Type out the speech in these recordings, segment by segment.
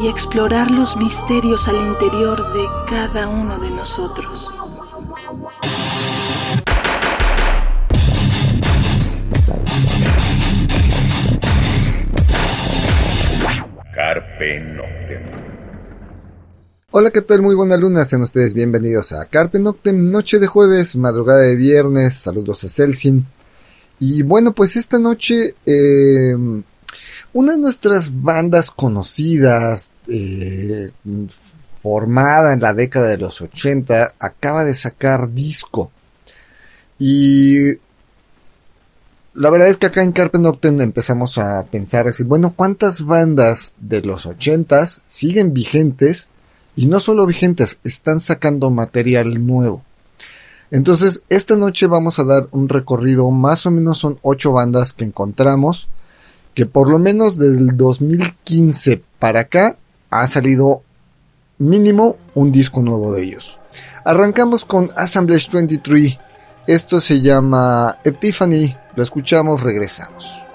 y explorar los misterios al interior de cada uno de nosotros. Carpe Noctem. Hola, ¿qué tal? Muy buena luna, sean ustedes bienvenidos a Carpe Noctem, noche de jueves, madrugada de viernes, saludos a Celsin. Y bueno, pues esta noche eh, una de nuestras bandas conocidas, eh, formada en la década de los 80, acaba de sacar disco. Y la verdad es que acá en Carpe Noctem empezamos a pensar así, bueno, ¿cuántas bandas de los 80 siguen vigentes? Y no solo vigentes, están sacando material nuevo. Entonces, esta noche vamos a dar un recorrido, más o menos son ocho bandas que encontramos que por lo menos del 2015 para acá ha salido mínimo un disco nuevo de ellos. Arrancamos con Assemblage 23. Esto se llama Epiphany. Lo escuchamos, regresamos.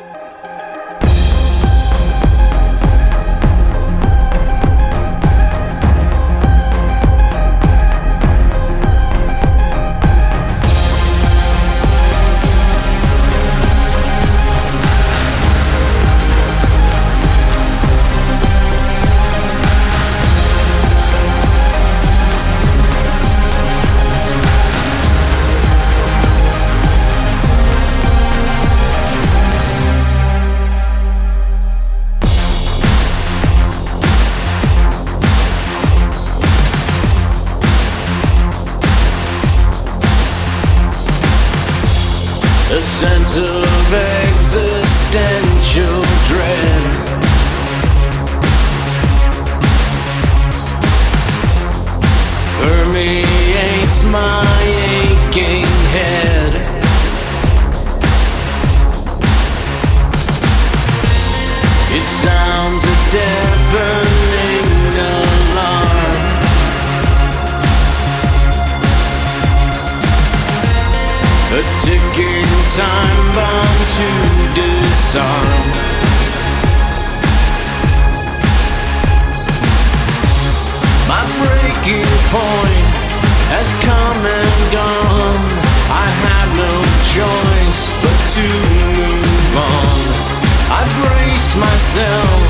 A ticking time bomb to disarm. My breaking point has come and gone. I had no choice but to move on. I brace myself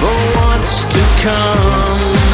for what's to come.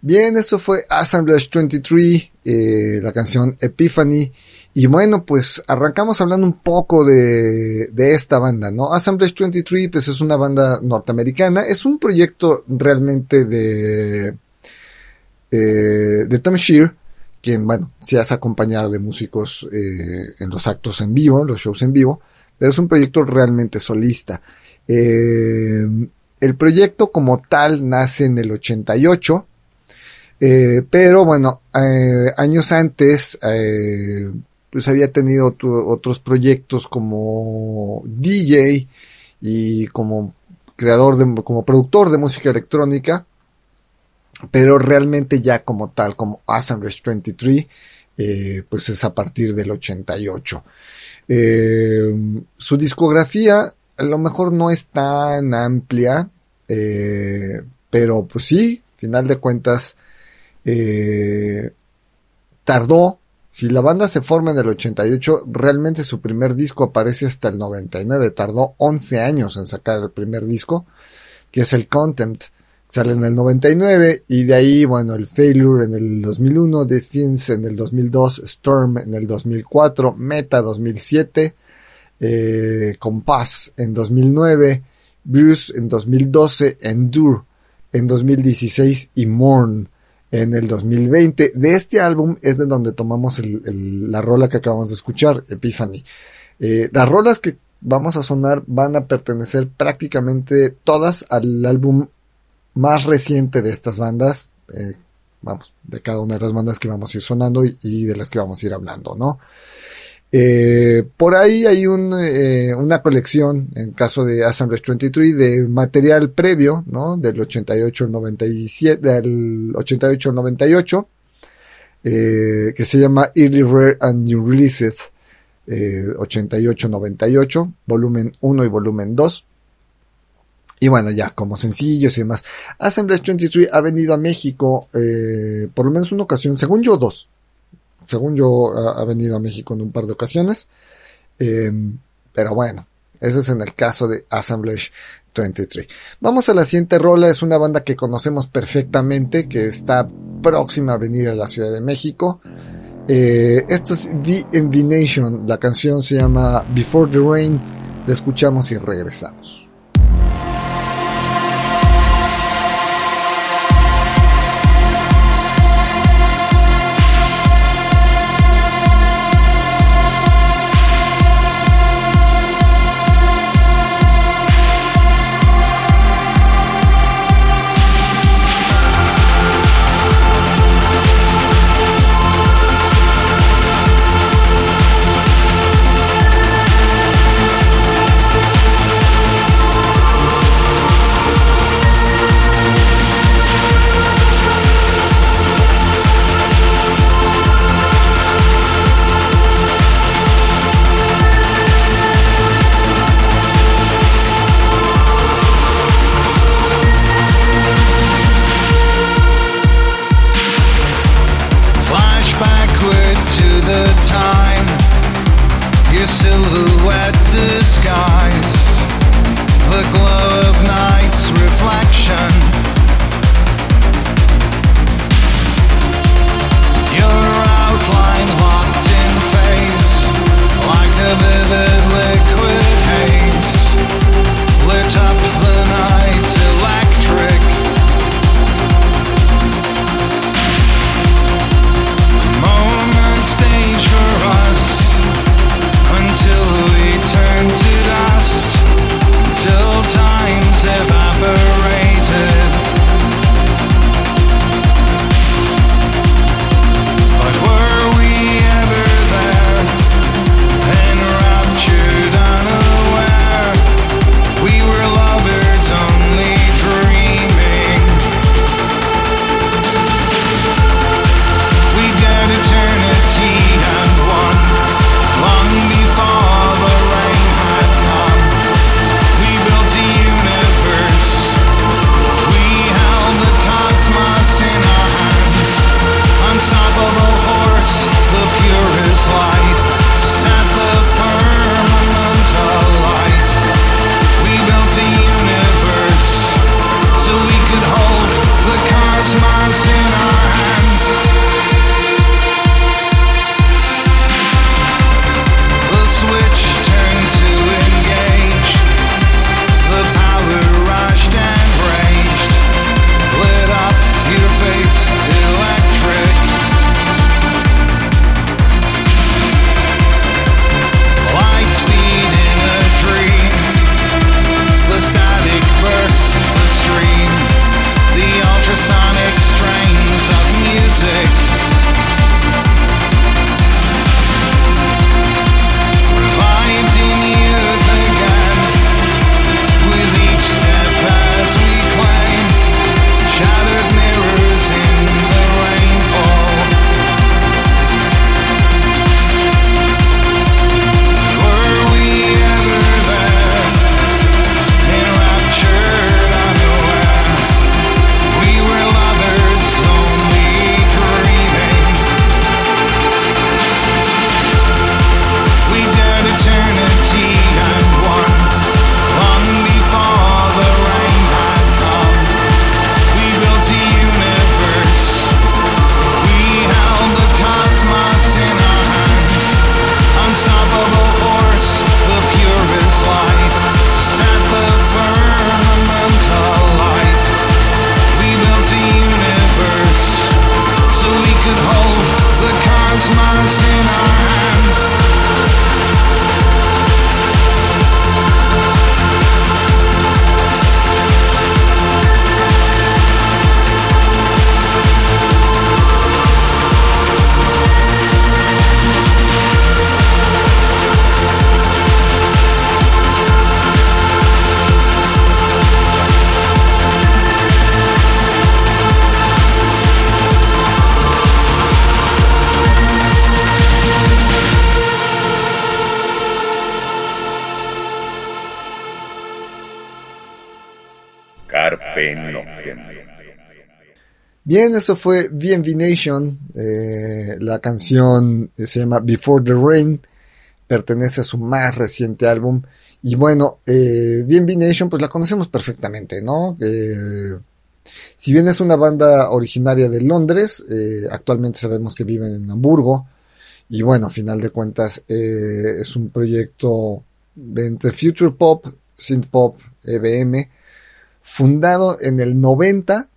Bien, eso fue Assemblage 23, eh, la canción Epiphany. Y bueno, pues arrancamos hablando un poco de, esta banda, ¿no? Assemblage 23, pues es una banda norteamericana. Es un proyecto realmente de, eh, de Tom Shear, quien, bueno, se hace acompañar de músicos eh, en los actos en vivo, en los shows en vivo. Pero es un proyecto realmente solista. El proyecto como tal nace en el 88 eh, pero bueno, eh, años antes, eh, pues había tenido otros proyectos como DJ y como creador de, como productor de música electrónica, pero realmente ya como tal, como Assemblage 23, pues es a partir del 88. su discografía a lo mejor no es tan amplia, pero pues sí, final de cuentas, eh, tardó, si la banda se forma en el 88, realmente su primer disco aparece hasta el 99, tardó 11 años en sacar el primer disco, que es el Contempt, sale en el 99 y de ahí, bueno, el Failure en el 2001, Defiance en el 2002, Storm en el 2004, Meta 2007, eh, Compass en 2009, Bruce en 2012, Endure en 2016 y Mourn en el 2020. De este álbum es de donde tomamos la rola que acabamos de escuchar, Epiphany. Eh, las rolas que vamos a sonar van a pertenecer prácticamente todas al álbum más reciente de estas bandas. Eh, vamos, de cada una de las bandas que vamos a ir sonando y de las que vamos a ir hablando, ¿no? Eh, por ahí hay eh, una colección, en caso de Assemblage 23, de material previo, ¿no? Del 88 al 97, del 88 al 98, eh, que se llama Early Rare and New Releases, 88-98, volumen 1 y volumen 2. Y bueno, ya como sencillos y demás. Assemblage 23 ha venido a México por lo menos una ocasión, según yo, dos según yo, ha, venido a México en un par de ocasiones. Em, pero bueno, eso es en el caso de Assemblage 23. Vamos a la siguiente rola, es una banda que conocemos perfectamente, que está próxima a venir a la Ciudad de México. Eh, esto es The Envination, la canción se llama Before the Rain, la escuchamos y regresamos. Bien, eso fue VNV Nation. Eh, la canción se llama Before the Rain. Pertenece a su más reciente álbum. Y bueno, eh, VNV Nation, pues la conocemos perfectamente, ¿no? Eh, si bien es una banda originaria de Londres, eh, actualmente sabemos que viven en Hamburgo. Y bueno, a final de cuentas, eh, es un proyecto de entre Future Pop, Synth Pop, EBM, fundado en el 90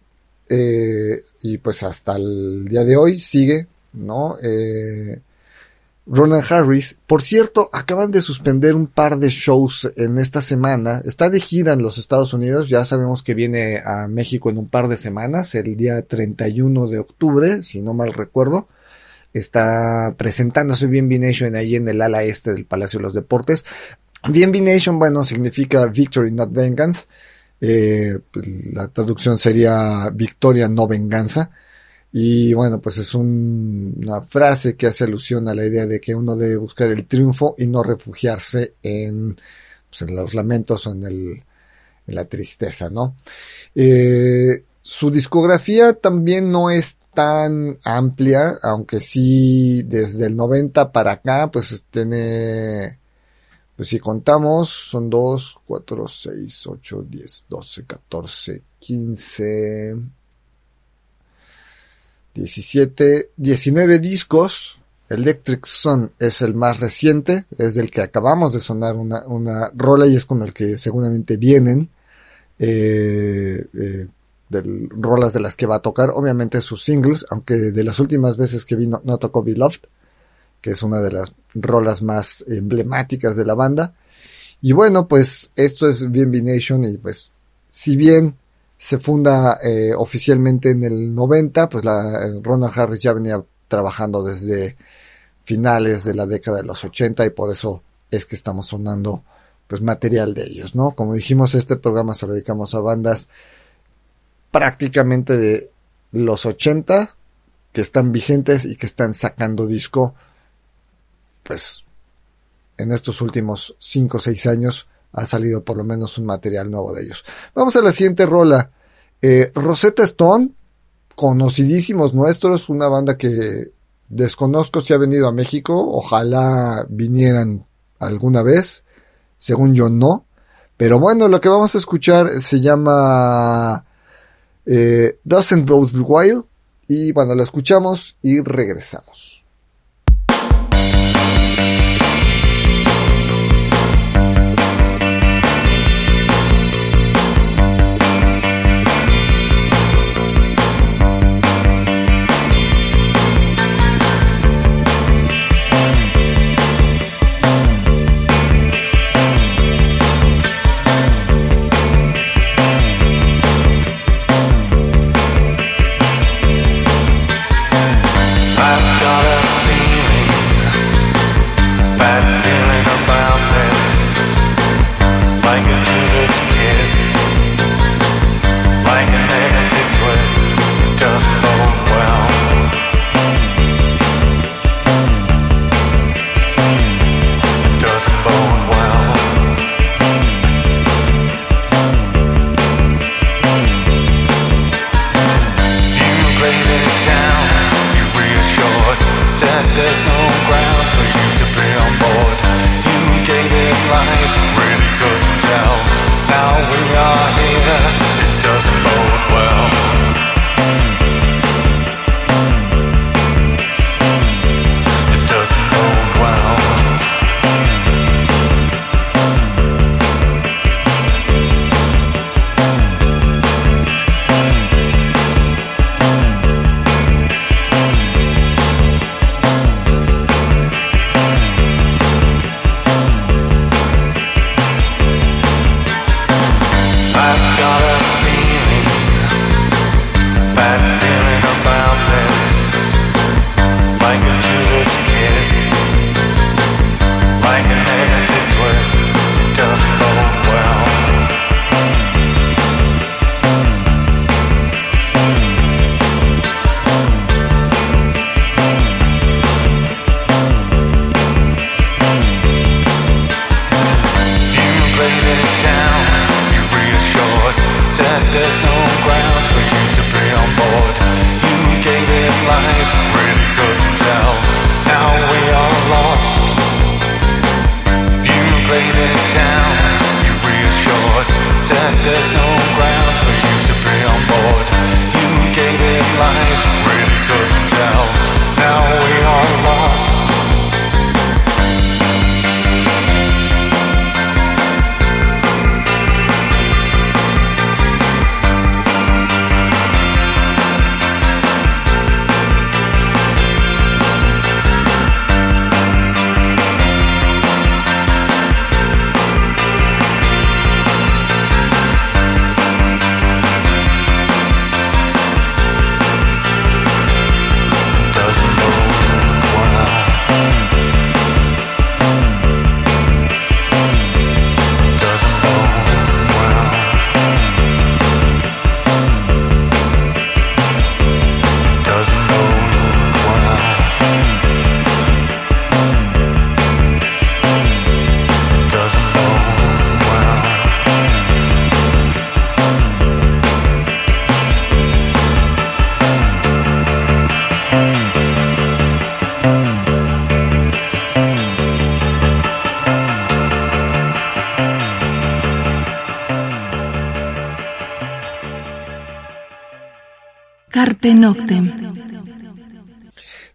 eh, y pues hasta el día de hoy sigue, ¿no? Eh, Ronan Harris, por cierto, acaban de suspender un par de shows en esta semana. Está de gira en los Estados Unidos, ya sabemos que viene a México en un par de semanas, el día 31 de octubre, si no mal recuerdo. Está presentándose bien Nation ahí en el ala este del Palacio de los Deportes. BNB Nation, bueno, significa Victory Not Vengeance. Eh, la traducción sería Victoria no venganza. Y bueno, pues es un, una frase que hace alusión a la idea de que uno debe buscar el triunfo y no refugiarse en, pues, en los lamentos o en, el, en la tristeza, ¿no? Eh, su discografía también no es tan amplia, aunque sí desde el 90 para acá, pues tiene, pues si contamos, son 2, 4, 6, 8, 10, 12, 14, 15, 17, 19 discos. Electric Sun es el más reciente, es del que acabamos de sonar una, una rola y es con el que seguramente vienen. Eh, eh, de rolas de las que va a tocar, obviamente sus singles, aunque de las últimas veces que vino no tocó Beloved, que es una de las rolas más emblemáticas de la banda. Y bueno, pues esto es BNB Nation y pues si bien se funda eh, oficialmente en el 90, pues la, Ronald Harris ya venía trabajando desde finales de la década de los 80 y por eso es que estamos sonando pues material de ellos, ¿no? Como dijimos, este programa se lo dedicamos a bandas prácticamente de los 80 que están vigentes y que están sacando disco pues en estos últimos 5 o 6 años ha salido por lo menos un material nuevo de ellos. Vamos a la siguiente rola. Eh, Rosetta Stone, conocidísimos nuestros, una banda que desconozco si ha venido a México, ojalá vinieran alguna vez, según yo no, pero bueno, lo que vamos a escuchar se llama eh, Doesn't Both Wild y bueno, lo escuchamos y regresamos.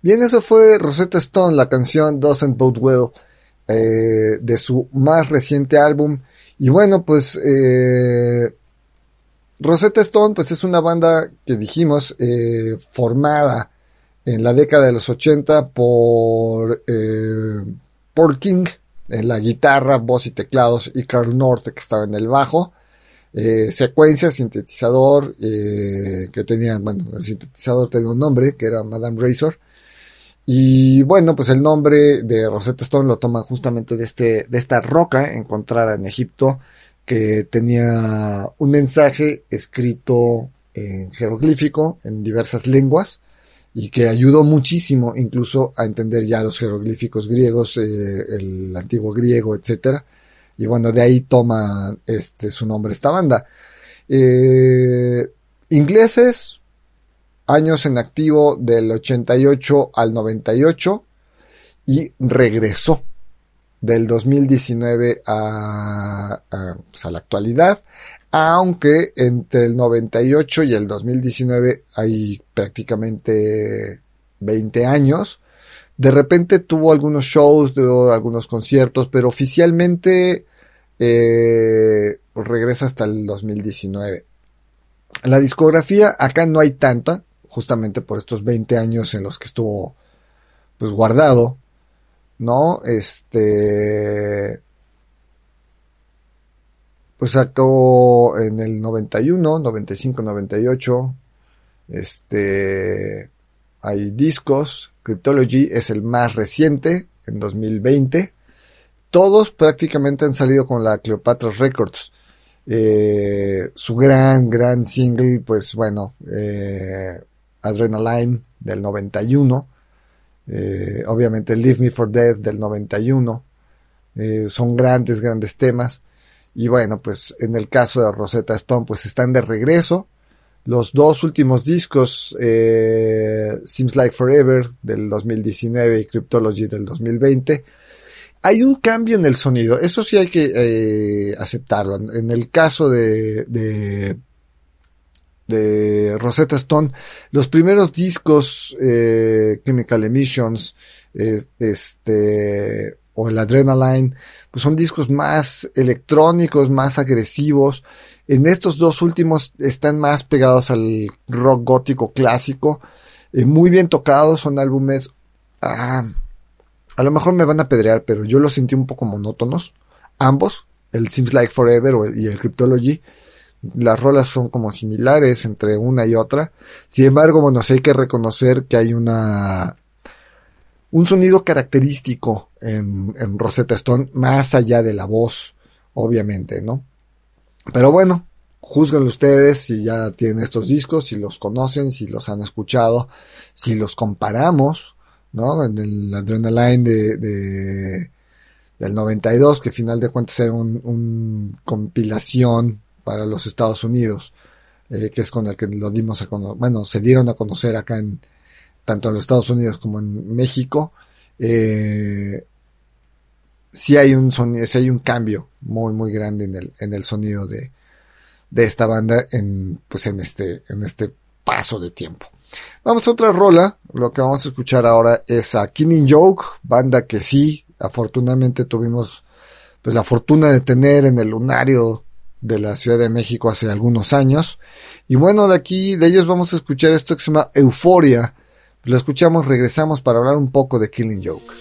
Bien, eso fue Rosetta Stone, la canción Doesn't Bode Well, eh, de su más reciente álbum. Y bueno, pues eh, Rosetta Stone, pues es una banda que dijimos eh, formada en la década de los 80 por Paul King en la guitarra, voz y teclados y Carl North que estaba en el bajo. Eh, secuencia, sintetizador, eh, que tenía, bueno, el sintetizador tenía un nombre, que era Madame Razor. Y bueno, pues el nombre de Rosetta Stone lo toma justamente de, este, de esta roca encontrada en Egipto, que tenía un mensaje escrito en jeroglífico, en diversas lenguas, y que ayudó muchísimo incluso a entender ya los jeroglíficos griegos, eh, el antiguo griego, etcétera y bueno, de ahí toma este, su nombre esta banda. Eh, ingleses, años en activo del 88 al 98 y regresó del 2019 a, pues, a, la actualidad, aunque entre el 98 y el 2019 hay prácticamente 20 años, de repente tuvo algunos shows, algunos conciertos, pero oficialmente eh, regresa hasta el 2019. La discografía acá no hay tanta, justamente por estos 20 años en los que estuvo pues guardado, ¿no? Este pues sacó en el 91, 95, 98 este hay discos Cryptology es el más reciente, en 2020. Todos prácticamente han salido con la Cleopatra Records. Eh, su gran, gran single, pues bueno, eh, Adrenaline del 91. Eh, obviamente Leave Me for Death del 91. son grandes, grandes temas. Y bueno, pues en el caso de Rosetta Stone, pues están de regreso los dos últimos discos, eh, Seems Like Forever del 2019 y Cryptology del 2020, hay un cambio en el sonido. Eso sí hay que eh, aceptarlo. En el caso de, de, Rosetta Stone, los primeros discos, eh, Chemical Emissions, este, o el Adrenaline, pues son discos más electrónicos, más agresivos en estos dos últimos están más pegados al rock gótico clásico, eh, muy bien tocados, son álbumes... Ah, a lo mejor me van a pedrear, pero yo los sentí un poco monótonos. Ambos, el Seems Like Forever y el Cryptology. Las rolas son como similares entre una y otra. Sin embargo, bueno, sí hay que reconocer que hay una un sonido característico en, en Rosetta Stone, más allá de la voz, obviamente, ¿no? Pero bueno, juzguen ustedes si ya tienen estos discos, si los conocen, si los han escuchado, si los comparamos, ¿no? En el Adrenaline de, de del 92, que al final de cuentas era una un compilación para los Estados Unidos, eh, que es con el que lo dimos a conocer, bueno, se dieron a conocer acá en, tanto en los Estados Unidos como en México, eh, sí hay un sonido, hay un cambio muy, muy grande en el, en el sonido de, de esta banda en, pues en este, en este paso de tiempo. Vamos a otra rola. Lo que vamos a escuchar ahora es a Killing Joke, banda que sí, afortunadamente tuvimos pues la fortuna de tener en el lunario de la Ciudad de México hace algunos años. Y bueno, de aquí, de ellos vamos a escuchar esto que se llama Euforia. Lo escuchamos, regresamos para hablar un poco de Killing Joke.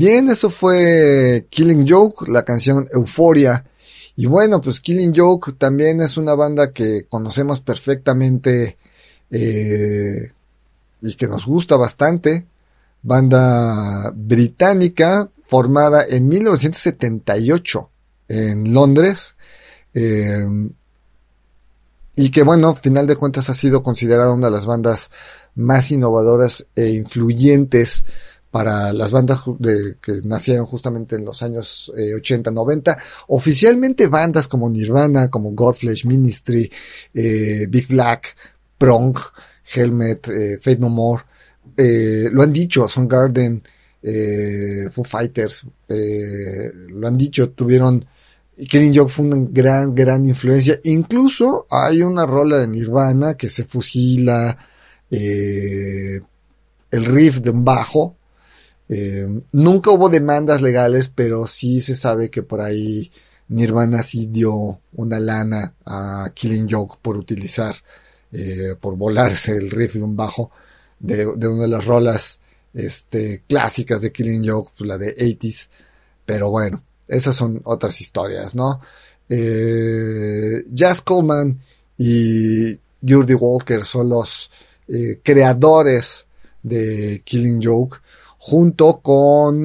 Bien, eso fue Killing Joke, la canción Euforia. Y bueno, pues Killing Joke también es una banda que conocemos perfectamente eh, y que nos gusta bastante. Banda británica formada en 1978 en Londres. Eh, y que bueno, final de cuentas ha sido considerada una de las bandas más innovadoras e influyentes para las bandas de, que nacieron justamente en los años 80, eh, 90. Oficialmente bandas como Nirvana, como Godflesh Ministry, eh, Big Black, Prong, Helmet, eh, Fate No More, lo han dicho, Son Garden, Foo Fighters, lo han dicho, tuvieron Killing Joke fue una gran, gran influencia. Incluso hay una rola de Nirvana que se fusila el riff de un bajo eh, nunca hubo demandas legales, pero sí se sabe que por ahí Nirvana sí dio una lana a Killing Joke por utilizar, eh, por volarse el riff de un bajo de, una de las rolas este, clásicas de Killing Joke, pues, la de 80s. Pero bueno, esas son otras historias, ¿no? Eh, Jazz Coleman y Jordi Walker son los creadores de Killing Joke junto con